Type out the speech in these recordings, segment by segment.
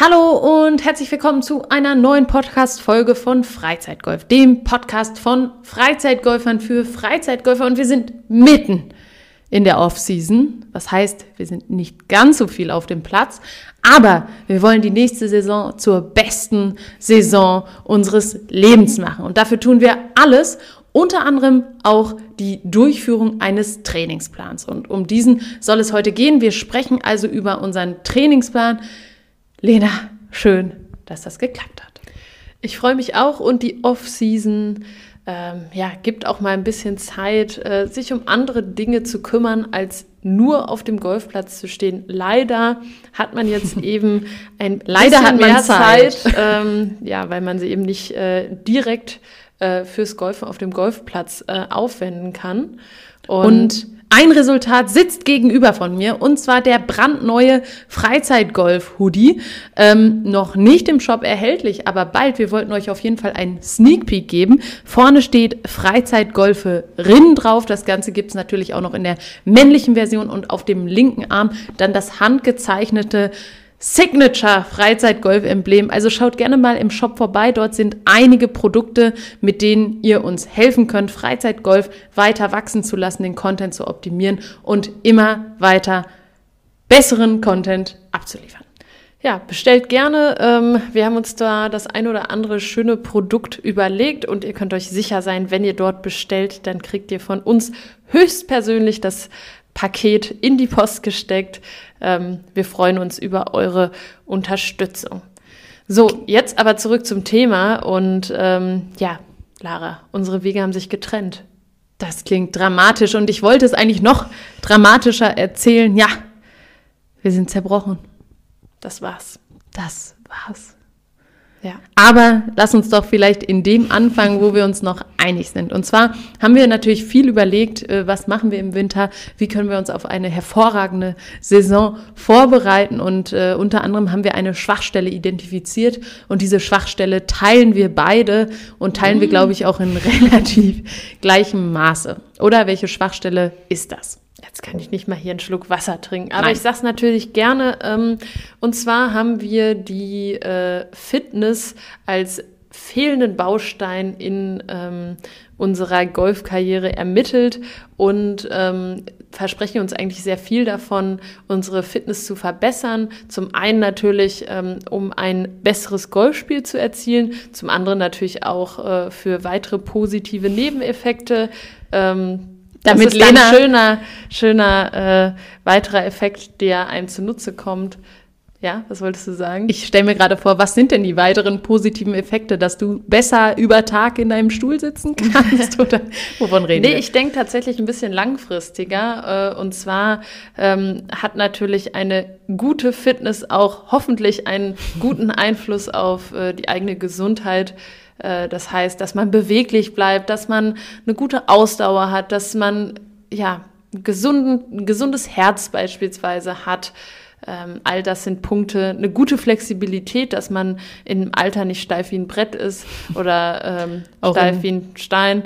Hallo und herzlich willkommen zu einer neuen Podcast-Folge von Freizeitgolf, dem Podcast von Freizeitgolfern für Freizeitgolfer. Und wir sind mitten in der Off-Season. Was heißt, wir sind nicht ganz so viel auf dem Platz, aber wir wollen die nächste Saison zur besten Saison unseres Lebens machen. Und dafür tun wir alles, unter anderem auch die Durchführung eines Trainingsplans. Und um diesen soll es heute gehen. Wir sprechen also über unseren Trainingsplan Lena, schön, dass das geklappt hat. Ich freue mich auch und die Off-Season ähm, ja, gibt auch mal ein bisschen Zeit, äh, sich um andere Dinge zu kümmern, als nur auf dem Golfplatz zu stehen. Leider hat man jetzt eben ein Leider hat man mehr Zeit, Zeit ähm, ja, weil man sie eben nicht äh, direkt äh, fürs Golfen auf dem Golfplatz äh, aufwenden kann. und, und ein Resultat sitzt gegenüber von mir und zwar der brandneue Freizeitgolf-Hoodie. Ähm, noch nicht im Shop erhältlich, aber bald. Wir wollten euch auf jeden Fall einen Sneak Peek geben. Vorne steht Freizeitgolferin drauf. Das Ganze gibt es natürlich auch noch in der männlichen Version und auf dem linken Arm dann das handgezeichnete Signature Freizeitgolf-Emblem. Also schaut gerne mal im Shop vorbei. Dort sind einige Produkte, mit denen ihr uns helfen könnt, Freizeitgolf weiter wachsen zu lassen, den Content zu optimieren und immer weiter besseren Content abzuliefern. Ja, bestellt gerne. Ähm, wir haben uns da das ein oder andere schöne Produkt überlegt und ihr könnt euch sicher sein, wenn ihr dort bestellt, dann kriegt ihr von uns höchstpersönlich das Paket in die Post gesteckt. Ähm, wir freuen uns über eure Unterstützung. So, jetzt aber zurück zum Thema und ähm, ja, Lara, unsere Wege haben sich getrennt. Das klingt dramatisch und ich wollte es eigentlich noch dramatischer erzählen. Ja, wir sind zerbrochen. Das war's. Das war's. Ja. Aber lass uns doch vielleicht in dem anfangen, wo wir uns noch einig sind. Und zwar haben wir natürlich viel überlegt, äh, was machen wir im Winter, wie können wir uns auf eine hervorragende Saison vorbereiten. Und äh, unter anderem haben wir eine Schwachstelle identifiziert und diese Schwachstelle teilen wir beide und teilen wir, mhm. glaube ich, auch in relativ gleichem Maße. Oder welche Schwachstelle ist das? Jetzt kann ich nicht mal hier einen Schluck Wasser trinken, aber Nein. ich sag's natürlich gerne. Ähm, und zwar haben wir die äh, Fitness als fehlenden Baustein in ähm, unserer Golfkarriere ermittelt und ähm, versprechen uns eigentlich sehr viel davon, unsere Fitness zu verbessern. Zum einen natürlich, ähm, um ein besseres Golfspiel zu erzielen, zum anderen natürlich auch äh, für weitere positive Nebeneffekte. Ähm, damit das ist Lena, ein schöner, schöner äh, weiterer Effekt, der einem zunutze kommt. Ja, was wolltest du sagen? Ich stelle mir gerade vor, was sind denn die weiteren positiven Effekte, dass du besser über Tag in deinem Stuhl sitzen kannst? oder wovon reden nee, wir? Nee, ich denke tatsächlich ein bisschen langfristiger. Äh, und zwar ähm, hat natürlich eine gute Fitness auch hoffentlich einen guten Einfluss auf äh, die eigene Gesundheit. Äh, das heißt, dass man beweglich bleibt, dass man eine gute Ausdauer hat, dass man ja gesunden, ein gesundes Herz beispielsweise hat. Ähm, all das sind Punkte, eine gute Flexibilität, dass man im Alter nicht steif wie ein Brett ist oder ähm, steif wie ein Stein.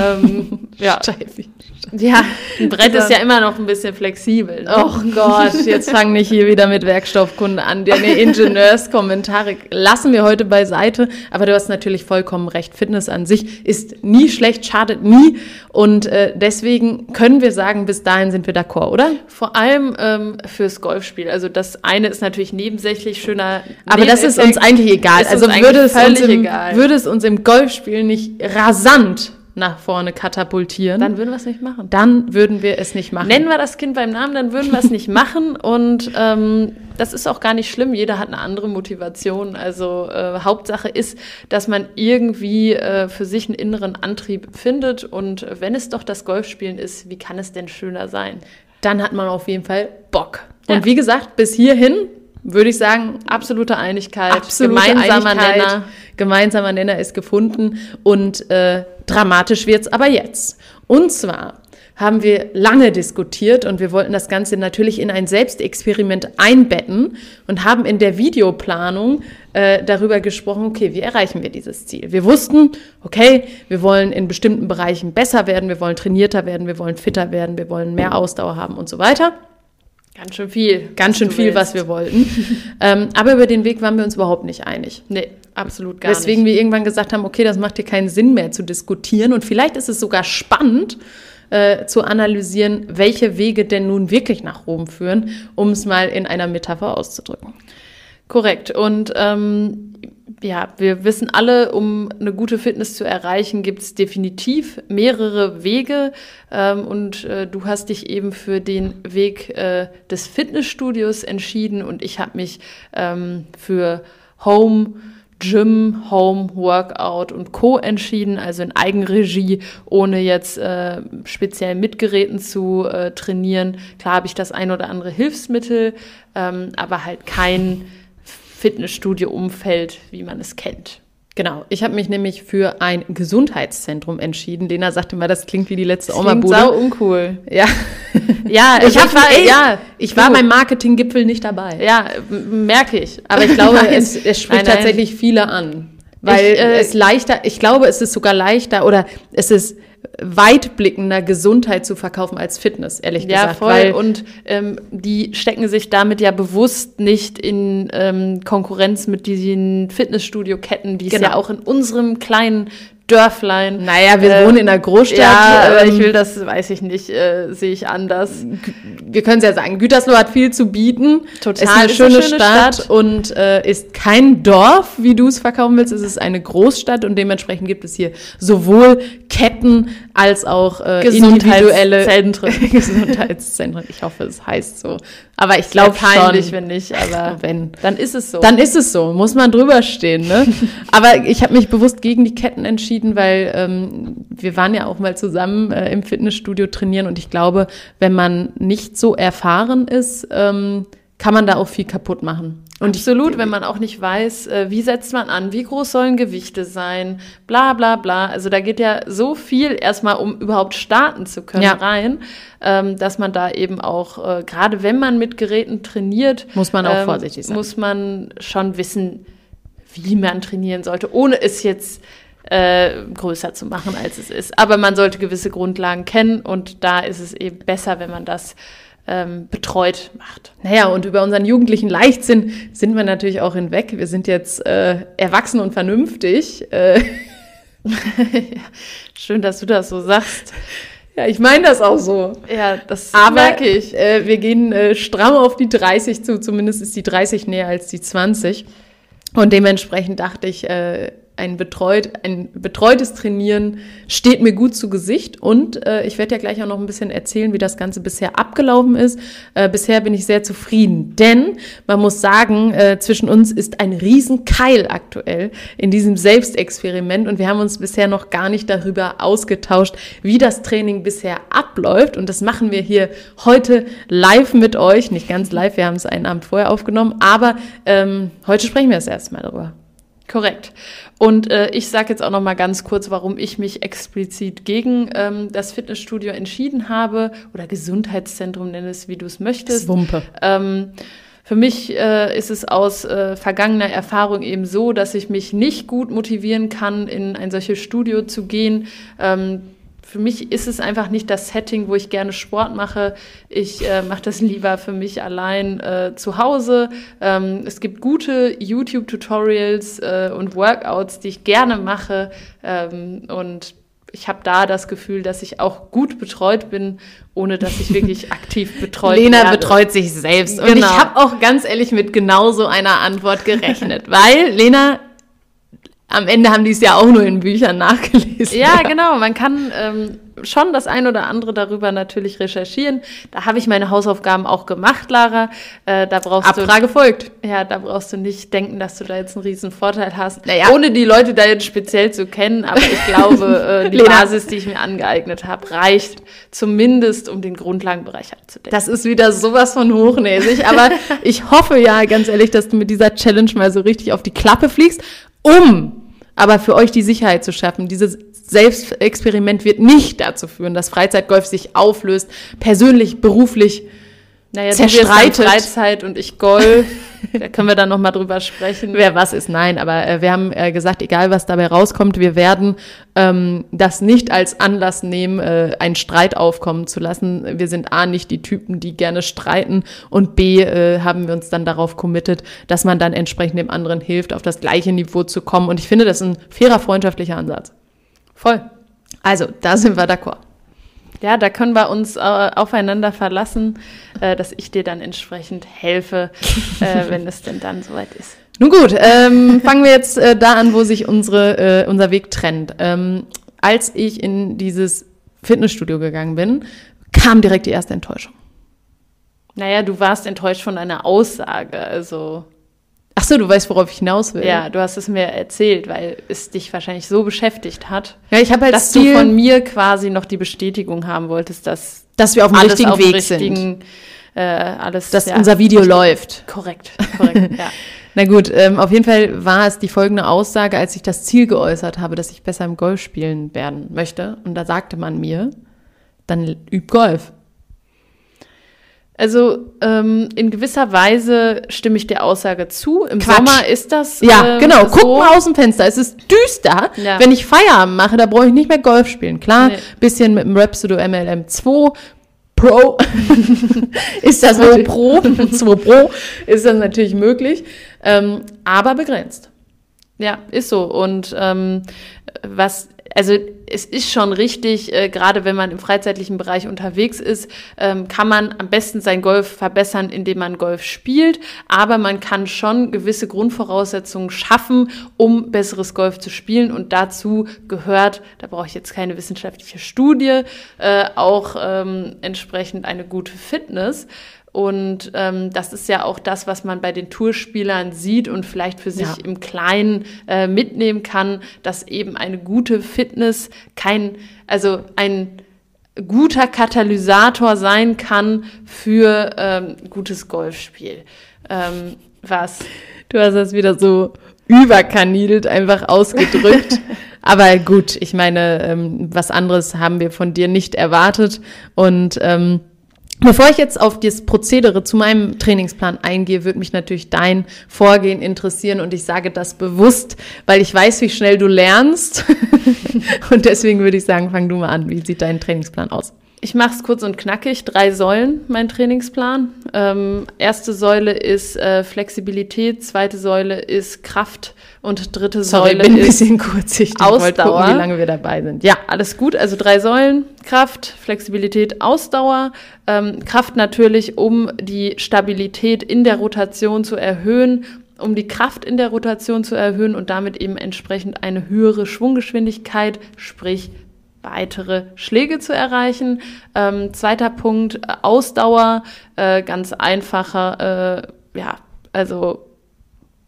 Ähm, ja. steif wie ein Stein. Ja, ein Brett ist ja immer noch ein bisschen flexibel. Ne? Oh Gott, jetzt fangen nicht hier wieder mit Werkstoffkunde an. Deine Ingenieurskommentare lassen wir heute beiseite. Aber du hast natürlich vollkommen recht. Fitness an sich ist nie schlecht, schadet nie. Und äh, deswegen können wir sagen, bis dahin sind wir d'accord, oder? Vor allem ähm, fürs Golfspiel. Also das eine ist natürlich nebensächlich schöner. Aber das ist uns eigentlich egal. Also würde es, im, würde es uns im Golfspiel nicht rasant nach vorne katapultieren. Dann würden wir es nicht machen. Dann würden wir es nicht machen. Nennen wir das Kind beim Namen, dann würden wir es nicht machen. Und ähm, das ist auch gar nicht schlimm. Jeder hat eine andere Motivation. Also äh, Hauptsache ist, dass man irgendwie äh, für sich einen inneren Antrieb findet. Und wenn es doch das Golfspielen ist, wie kann es denn schöner sein? Dann hat man auf jeden Fall Bock. Und ja. wie gesagt, bis hierhin würde ich sagen, absolute Einigkeit, absolute gemeinsamer Einigkeit. Nenner. Gemeinsamer Nenner ist gefunden und äh, dramatisch wird's aber jetzt. Und zwar haben wir lange diskutiert und wir wollten das Ganze natürlich in ein Selbstexperiment einbetten und haben in der Videoplanung äh, darüber gesprochen, okay, wie erreichen wir dieses Ziel? Wir wussten, okay, wir wollen in bestimmten Bereichen besser werden, wir wollen trainierter werden, wir wollen fitter werden, wir wollen mehr Ausdauer haben und so weiter. Ganz schön viel. Ganz schön viel, willst. was wir wollten. ähm, aber über den Weg waren wir uns überhaupt nicht einig. Nee, absolut gar Deswegen nicht. wir irgendwann gesagt haben, okay, das macht hier keinen Sinn mehr zu diskutieren. Und vielleicht ist es sogar spannend, äh, zu analysieren, welche Wege denn nun wirklich nach Rom führen, um es mal in einer Metapher auszudrücken. Korrekt. Und ähm, ja, wir wissen alle, um eine gute Fitness zu erreichen, gibt es definitiv mehrere Wege. Ähm, und äh, du hast dich eben für den Weg äh, des Fitnessstudios entschieden und ich habe mich ähm, für Home. Gym, Home, Workout und Co. entschieden, also in Eigenregie, ohne jetzt äh, speziell mit Geräten zu äh, trainieren. Klar habe ich das ein oder andere Hilfsmittel, ähm, aber halt kein Fitnessstudio-Umfeld, wie man es kennt. Genau, ich habe mich nämlich für ein Gesundheitszentrum entschieden. Lena sagte mal, das klingt wie die letzte das Oma-Bude. sau uncool. Ja, ja, ich, also ich war, ey, ja, ich war beim Marketinggipfel nicht dabei. Ja, merke ich. Aber ich glaube, es, es spricht nein, nein. tatsächlich viele an. Weil ich, äh, es leichter, ich glaube, es ist sogar leichter oder es ist weitblickender Gesundheit zu verkaufen als Fitness, ehrlich ja, gesagt. Voll. Weil und ähm, die stecken sich damit ja bewusst nicht in ähm, Konkurrenz mit diesen Fitnessstudio-Ketten, die es genau. ja auch in unserem kleinen Dörflein. Naja, wir äh, wohnen in einer Großstadt. Ja, aber ähm, ich will das, weiß ich nicht, äh, sehe ich anders. Wir können es ja sagen, Gütersloh hat viel zu bieten. Total. Es ist eine, ist schöne, eine schöne, Stadt, Stadt. und äh, ist kein Dorf, wie du es verkaufen willst. Es ist eine Großstadt und dementsprechend gibt es hier sowohl Ketten als auch äh, individuelle Zentren. Gesundheitszentren. Ich hoffe, es heißt so. Aber ich glaube peinlich, wenn nicht, aber wenn, dann ist es so. Dann ist es so, muss man drüber stehen. Ne? aber ich habe mich bewusst gegen die Ketten entschieden, weil ähm, wir waren ja auch mal zusammen äh, im Fitnessstudio trainieren und ich glaube, wenn man nicht so erfahren ist, ähm, kann man da auch viel kaputt machen. Und Absolut, ich, wenn man auch nicht weiß, äh, wie setzt man an, wie groß sollen Gewichte sein, bla bla bla. Also da geht ja so viel erstmal, um überhaupt starten zu können, ja. rein, ähm, dass man da eben auch, äh, gerade wenn man mit Geräten trainiert, muss man auch ähm, vorsichtig sein. Muss man schon wissen, wie man trainieren sollte, ohne es jetzt äh, größer zu machen, als es ist. Aber man sollte gewisse Grundlagen kennen und da ist es eben besser, wenn man das ähm, betreut macht. Naja, und über unseren jugendlichen Leichtsinn sind wir natürlich auch hinweg. Wir sind jetzt äh, erwachsen und vernünftig. Äh. Schön, dass du das so sagst. Ja, ich meine das auch so. Ja, das Aber, merke ich. Äh, wir gehen äh, stramm auf die 30 zu, zumindest ist die 30 näher als die 20. Und dementsprechend dachte ich, äh, ein, betreut, ein betreutes Trainieren steht mir gut zu Gesicht. Und äh, ich werde ja gleich auch noch ein bisschen erzählen, wie das Ganze bisher abgelaufen ist. Äh, bisher bin ich sehr zufrieden, denn man muss sagen, äh, zwischen uns ist ein Riesenkeil aktuell in diesem Selbstexperiment. Und wir haben uns bisher noch gar nicht darüber ausgetauscht, wie das Training bisher abläuft. Und das machen wir hier heute live mit euch, nicht ganz live, wir haben es einen Abend vorher aufgenommen, aber ähm, heute sprechen wir das erstmal darüber. Korrekt. Und äh, ich sage jetzt auch noch mal ganz kurz, warum ich mich explizit gegen ähm, das Fitnessstudio entschieden habe oder Gesundheitszentrum nenne es, wie du es möchtest. Wumpe. Ähm, für mich äh, ist es aus äh, vergangener Erfahrung eben so, dass ich mich nicht gut motivieren kann, in ein solches Studio zu gehen. Ähm, für mich ist es einfach nicht das Setting, wo ich gerne Sport mache. Ich äh, mache das lieber für mich allein äh, zu Hause. Ähm, es gibt gute YouTube-Tutorials äh, und Workouts, die ich gerne mache. Ähm, und ich habe da das Gefühl, dass ich auch gut betreut bin, ohne dass ich wirklich aktiv betreut Lena werde. betreut sich selbst. Und genau. ich habe auch ganz ehrlich mit genau so einer Antwort gerechnet, weil Lena am Ende haben die es ja auch nur in Büchern nachgelesen. Ja, genau. Man kann ähm, schon das ein oder andere darüber natürlich recherchieren. Da habe ich meine Hausaufgaben auch gemacht, Lara. Äh, da brauchst Abfrage du, folgt. Ja, da brauchst du nicht denken, dass du da jetzt einen riesen Vorteil hast. Naja. Ohne die Leute da jetzt speziell zu kennen, aber ich glaube, äh, die Basis, die ich mir angeeignet habe, reicht zumindest, um den Grundlagenbereich abzudecken. Das ist wieder sowas von hochnäsig, aber ich hoffe ja ganz ehrlich, dass du mit dieser Challenge mal so richtig auf die Klappe fliegst um aber für euch die Sicherheit zu schaffen. Dieses Selbstexperiment wird nicht dazu führen, dass Freizeitgolf sich auflöst, persönlich, beruflich. Naja, zerstreitet. Freizeit und ich Golf. da können wir dann noch mal drüber sprechen. Wer was ist, nein. Aber äh, wir haben äh, gesagt, egal was dabei rauskommt, wir werden ähm, das nicht als Anlass nehmen, äh, einen Streit aufkommen zu lassen. Wir sind A, nicht die Typen, die gerne streiten und B, äh, haben wir uns dann darauf committed, dass man dann entsprechend dem anderen hilft, auf das gleiche Niveau zu kommen. Und ich finde, das ist ein fairer, freundschaftlicher Ansatz. Voll. Also, da sind wir d'accord. Ja, da können wir uns äh, aufeinander verlassen, äh, dass ich dir dann entsprechend helfe, äh, wenn es denn dann soweit ist. Nun gut, ähm, fangen wir jetzt äh, da an, wo sich unsere, äh, unser Weg trennt. Ähm, als ich in dieses Fitnessstudio gegangen bin, kam direkt die erste Enttäuschung. Naja, du warst enttäuscht von einer Aussage, also. Ach so, du weißt, worauf ich hinaus will. Ja, du hast es mir erzählt, weil es dich wahrscheinlich so beschäftigt hat, Ja, ich habe halt dass Ziel, du von mir quasi noch die Bestätigung haben wolltest, dass dass wir auf dem richtigen auf Weg sind. richtigen, Äh, alles, Dass ja, unser Video richtig- läuft. Korrekt, korrekt, ja. Na gut, ähm, auf jeden Fall war es die folgende Aussage, als ich das Ziel geäußert habe, dass ich besser im Golf spielen werden möchte. Und da sagte man mir, dann üb Golf. Also ähm, in gewisser Weise stimme ich der Aussage zu. Im Quatsch. Sommer ist das Ja, ähm, genau. so. Guck mal aus dem Fenster. Es ist düster. Ja. Wenn ich Feierabend mache, da brauche ich nicht mehr Golf spielen. Klar, Nee. bisschen mit dem Rhapsody MLM 2 Pro ist das natürlich- Pro, 2 Pro ist das natürlich möglich, ähm, aber begrenzt. Ja, ist so. Und ähm, was, also es ist schon richtig, äh, gerade wenn man im freizeitlichen Bereich unterwegs ist, ähm, kann man am besten sein Golf verbessern, indem man Golf spielt. Aber man kann schon gewisse Grundvoraussetzungen schaffen, um besseres Golf zu spielen. Und dazu gehört, da brauche ich jetzt keine wissenschaftliche Studie, äh, auch ähm, entsprechend eine gute Fitness. Und ähm, das ist ja auch das, was man bei den Tourspielern sieht und vielleicht für sich Ja. im Kleinen äh, mitnehmen kann, dass eben eine gute Fitness kein, also ein guter Katalysator sein kann für ähm, gutes Golfspiel. Ähm, was Du hast das wieder so überkanidelt einfach ausgedrückt. Aber gut, ich meine, ähm, was anderes haben wir von dir nicht erwartet. Und ähm, bevor ich jetzt auf das Prozedere zu meinem Trainingsplan eingehe, würde mich natürlich dein Vorgehen interessieren. Und ich sage das bewusst, weil ich weiß, wie schnell du lernst. und deswegen würde ich sagen, fang du mal an. Wie sieht dein Trainingsplan aus? Ich mache es kurz und knackig. Drei Säulen, mein Trainingsplan. Ähm, erste Säule ist äh, Flexibilität, zweite Säule ist Kraft und dritte Sorry, Säule bin ein ist bisschen kurzsichtig. Ausdauer. gucken, wie lange wir dabei sind. Ja, alles gut. Also drei Säulen, Kraft, Flexibilität, Ausdauer. Ähm, Kraft natürlich, um die Stabilität in der Rotation zu erhöhen, um die Kraft in der Rotation zu erhöhen und damit eben entsprechend eine höhere Schwunggeschwindigkeit, sprich weitere Schläge zu erreichen. Ähm, zweiter Punkt, äh, Ausdauer, äh, ganz einfacher, äh, ja, also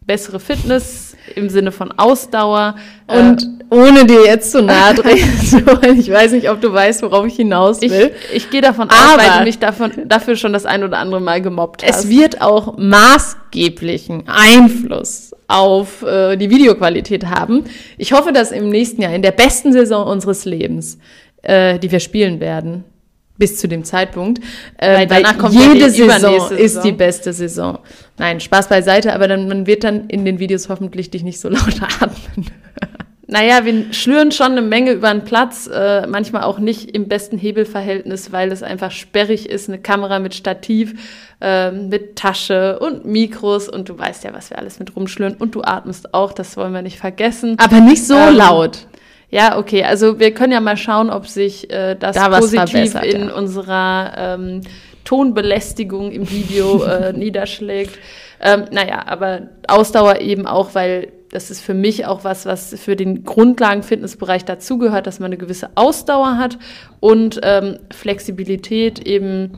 bessere Fitness im Sinne von Ausdauer. Und ohne dir jetzt zu nahe treten zu wollen, ich weiß nicht, ob du weißt, worauf ich hinaus Ich, will. ich gehe davon aus, weil du mich davon, dafür schon das ein oder andere Mal gemobbt hast. Es wird auch maßgeblichen Einfluss auf äh, die Videoqualität haben. Ich hoffe, dass im nächsten Jahr, in der besten Saison unseres Lebens, äh, die wir spielen werden, bis zu dem Zeitpunkt, äh, Weil danach kommt ja jede die Saison ist Saison. die beste Saison. Nein, Spaß beiseite, aber dann, man wird dann in den Videos hoffentlich dich nicht so laut atmen. Naja, wir schlüren schon eine Menge über den Platz, äh, manchmal auch nicht im besten Hebelverhältnis, weil es einfach sperrig ist, eine Kamera mit Stativ, äh, mit Tasche und Mikros und du weißt ja, was wir alles mit rumschlüren und du atmest auch, das wollen wir nicht vergessen. Aber nicht so Ähm, laut. Ja, okay. Also wir können ja mal schauen, ob sich äh, das Da positiv in ja. unserer ähm, Tonbelästigung im Video äh, niederschlägt. Ähm, naja, aber Ausdauer eben auch, weil das ist für mich auch was, was für den Grundlagen-Fitnessbereich dazugehört, dass man eine gewisse Ausdauer hat und ähm, Flexibilität eben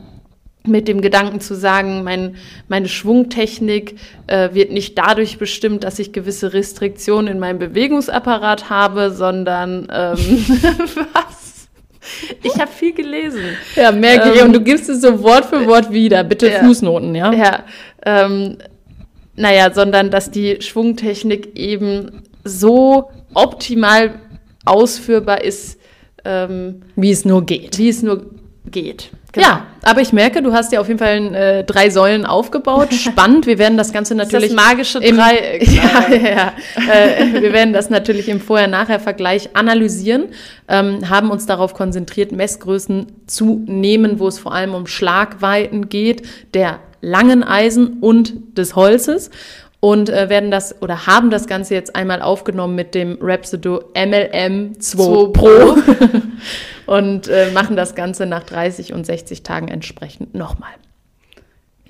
mit dem Gedanken zu sagen, mein, meine Schwungtechnik äh, wird nicht dadurch bestimmt, dass ich gewisse Restriktionen in meinem Bewegungsapparat habe, sondern ähm, was? Ich habe viel gelesen. Ja, merke ich. ähm, Und du gibst es so Wort für Wort wieder. Bitte ja. Fußnoten, ja? Ja, ähm, naja, sondern dass die Schwungtechnik eben so optimal ausführbar ist, ähm, Wie es nur geht. wie es nur geht. Genau. Ja, aber ich merke, du hast ja auf jeden Fall äh, drei Säulen aufgebaut. Spannend. Wir werden das Ganze natürlich. Das magische im, Dreieck. ja, ja, ja. äh, wir werden das natürlich im Vorher-Nachher-Vergleich analysieren, ähm, haben uns darauf konzentriert, Messgrößen zu nehmen, wo es vor allem um Schlagweiten geht, der langen Eisen und des Holzes und äh, werden das oder haben das Ganze jetzt einmal aufgenommen mit dem Rhapsodo MLM 2 Pro und äh, machen das Ganze nach 30 und 60 Tagen entsprechend nochmal.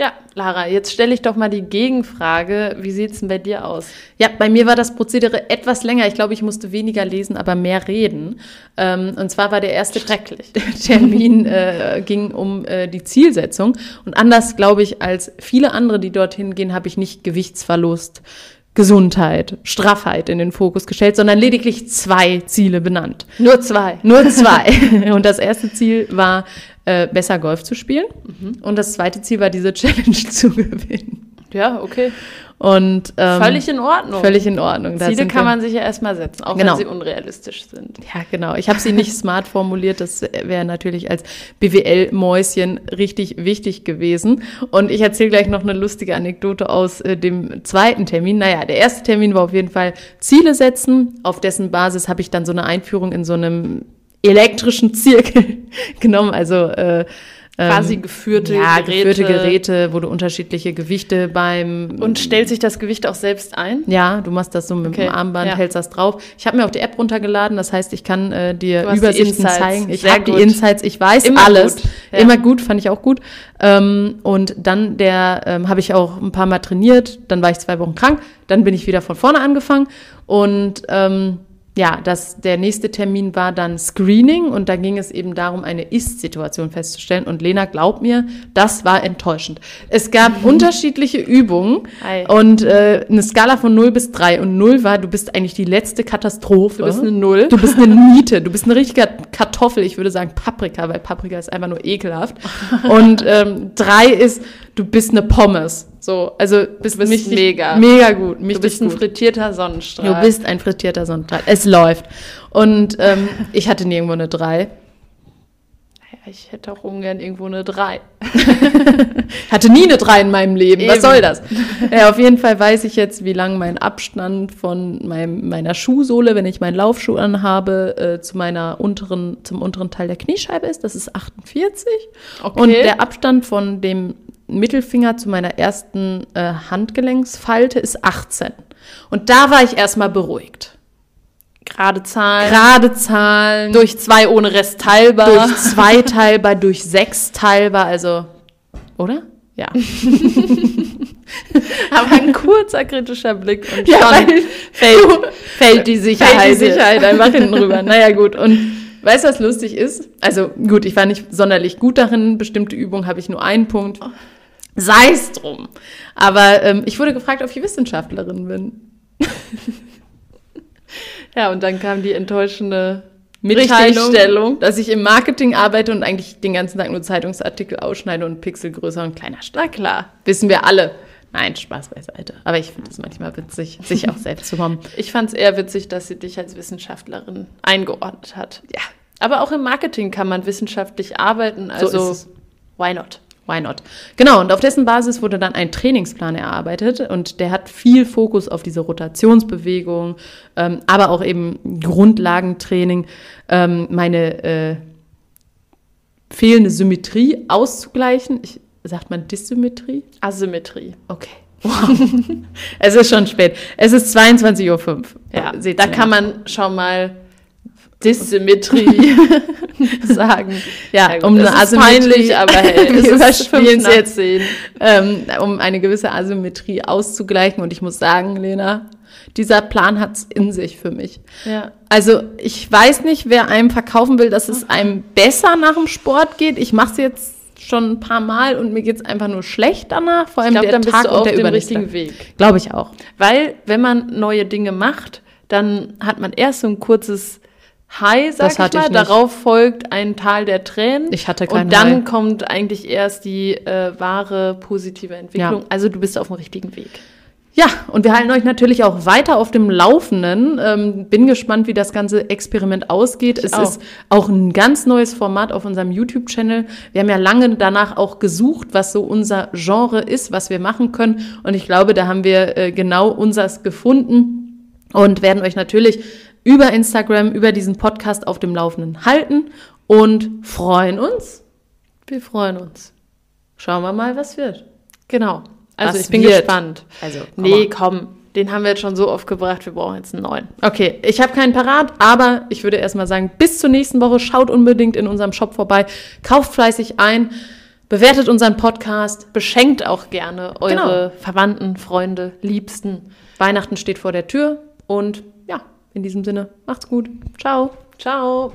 Ja, Lara, jetzt stelle ich doch mal die Gegenfrage. Wie sieht es denn bei dir aus? Ja, bei mir war das Prozedere etwas länger. Ich glaube, ich musste weniger lesen, aber mehr reden. Ähm, und zwar war der erste Termin äh, ging um äh, die Zielsetzung. Und anders, glaube ich, als viele andere, die dorthin gehen, habe ich nicht Gewichtsverlust, Gesundheit, Straffheit in den Fokus gestellt, sondern lediglich zwei Ziele benannt. Nur zwei. Nur zwei. Und das erste Ziel war äh, besser Golf zu spielen. Mhm. Und das zweite Ziel war, diese Challenge zu gewinnen. Ja, okay. Und ähm, völlig in Ordnung. Völlig in Ordnung. Da Ziele kann man sich ja erstmal setzen, auch genau. wenn sie unrealistisch sind. Ja, genau. Ich habe sie nicht smart formuliert. Das wäre natürlich als BWL-Mäuschen richtig wichtig gewesen. Und ich erzähle gleich noch eine lustige Anekdote aus äh, dem zweiten Termin. Naja, der erste Termin war auf jeden Fall Ziele setzen. Auf dessen Basis habe ich dann so eine Einführung in so einem elektrischen Zirkel genommen. Also äh, quasi ähm, geführte ja, Geräte. geführte Geräte, wo du unterschiedliche Gewichte beim und stellt sich das Gewicht auch selbst ein? Ja, du machst das so mit okay. dem Armband, ja. hältst das drauf. Ich habe mir auch die App runtergeladen, das heißt, ich kann äh, dir Übersichten zeigen. Ich habe die Insights, ich weiß Immer alles. Gut. Ja. Immer gut, fand ich auch gut. Ähm, und dann der ähm, habe ich auch ein paar Mal trainiert. Dann war ich zwei Wochen krank. Dann bin ich wieder von vorne angefangen und ähm, ja, das, der nächste Termin war dann Screening und da ging es eben darum, eine Ist-Situation festzustellen. Und Lena, glaub mir, das war enttäuschend. Es gab mhm. unterschiedliche Übungen Hi. und äh, eine Skala von 0 bis 3. Und 0 war, du bist eigentlich die letzte Katastrophe. Du bist eine Null. Du bist eine Niete. Du bist eine richtige Kartoffel. Ich würde sagen Paprika, weil Paprika ist einfach nur ekelhaft. und ähm, 3 ist, du bist eine Pommes. So, also bist, du bist mega. Mega gut. du bist ein gut. frittierter Sonnenstrahl. Du bist ein frittierter Sonnenstrahl. Es läuft. Und ähm, ich hatte nirgendwo eine 3. Ich hätte auch ungern irgendwo eine 3. hatte nie eine 3 in meinem Leben. Eben. Was soll das? Ja, auf jeden Fall weiß ich jetzt, wie lang mein Abstand von meinem, meiner Schuhsohle, wenn ich meinen Laufschuh anhabe, äh, zu meiner unteren, zum unteren Teil der Kniescheibe ist. Das ist 48. Okay. Und der Abstand von dem Mittelfinger zu meiner ersten äh, Handgelenksfalte ist 18. Und da war ich erstmal beruhigt. Gerade Zahlen. Gerade Zahlen. Durch zwei ohne Rest teilbar. Durch zwei teilbar, durch sechs teilbar, also, oder? Ja. Aber ein kurzer kritischer Blick und ja, schon fällt, fällt die Sicherheit. Fällt die Sicherheit einfach hinten rüber. Naja, gut. Und weißt du, was lustig ist? Also, gut, ich war nicht sonderlich gut darin. Bestimmte Übungen habe ich nur einen Punkt. Sei es drum. Aber ähm, ich wurde gefragt, ob ich Wissenschaftlerin bin. ja, und dann kam die enttäuschende Mitteilung, dass ich im Marketing arbeite und eigentlich den ganzen Tag nur Zeitungsartikel ausschneide und Pixel größer und kleiner Na klar. Wissen wir alle. Nein, Spaß beiseite. Aber ich finde es manchmal witzig, sich auch selbst zu haben. Ich fand es eher witzig, dass sie dich als Wissenschaftlerin eingeordnet hat. Ja. Aber auch im Marketing kann man wissenschaftlich arbeiten. Also, so why not? Why not? Genau, und auf dessen Basis wurde dann ein Trainingsplan erarbeitet und der hat viel Fokus auf diese Rotationsbewegung, ähm, aber auch eben Grundlagentraining, ähm, meine äh, fehlende Symmetrie auszugleichen. Ich, sagt man Dysymmetrie? Asymmetrie. Okay. Wow. es ist schon spät. Es ist 22.05 Uhr. Ja, da kann man schon mal Dissymmetrie sagen. Ja, ja um eine Asymmetrie. peinlich, aber hey, wir überspielen es jetzt, ähm, um eine gewisse Asymmetrie auszugleichen. Und ich muss sagen, Lena, dieser Plan hat es in sich für mich. Ja. Also ich weiß nicht, wer einem verkaufen will, dass es einem besser nach dem Sport geht. Ich mache es jetzt schon ein paar Mal und mir geht es einfach nur schlecht danach. Vor allem ich glaub, der Tag auf dem richtigen Weg. Glaube ich auch. Weil wenn man neue Dinge macht, dann hat man erst so ein kurzes High, sag das ich mal. Ich Darauf folgt ein Tal der Tränen. Ich hatte keinen Und dann High. kommt eigentlich erst die äh, wahre positive Entwicklung. Ja. Also du bist auf dem richtigen Weg. Ja, und wir halten euch natürlich auch weiter auf dem Laufenden. Ähm, bin gespannt, wie das ganze Experiment ausgeht. Ich es auch. ist auch ein ganz neues Format auf unserem YouTube-Channel. Wir haben ja lange danach auch gesucht, was so unser Genre ist, was wir machen können. Und ich glaube, da haben wir äh, genau unseres gefunden und werden euch natürlich über Instagram, über diesen Podcast auf dem Laufenden halten und freuen uns. Wir freuen uns. Schauen wir mal, was wird. Genau. Also Was ich bin wird? gespannt. Also, komm nee, komm. Den haben wir jetzt schon so oft gebracht, wir brauchen jetzt einen neuen. Okay, ich habe keinen parat, aber ich würde erstmal sagen, bis zur nächsten Woche schaut unbedingt in unserem Shop vorbei, kauft fleißig ein, bewertet unseren Podcast, beschenkt auch gerne eure genau. Verwandten, Freunde, Liebsten. Weihnachten steht vor der Tür und ja, in diesem Sinne, macht's gut. Ciao. Ciao.